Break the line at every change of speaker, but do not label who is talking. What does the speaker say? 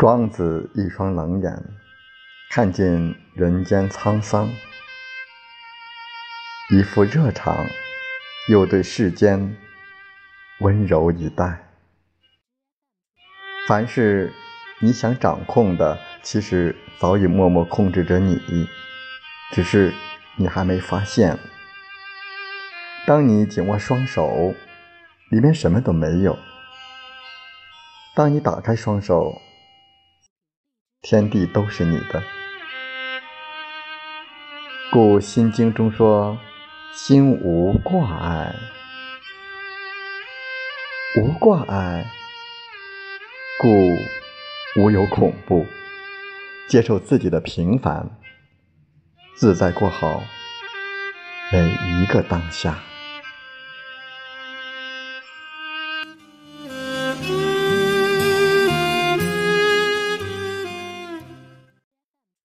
庄子一双冷眼，看尽人间沧桑；一副热肠，又对世间温柔以待。凡是你想掌控的，其实早已默默控制着你，只是你还没发现。当你紧握双手，里面什么都没有；当你打开双手，天地都是你的。故《心经》中说：“心无挂碍，无挂碍，故无有恐怖。”接受自己的平凡，自在过好每一个当下。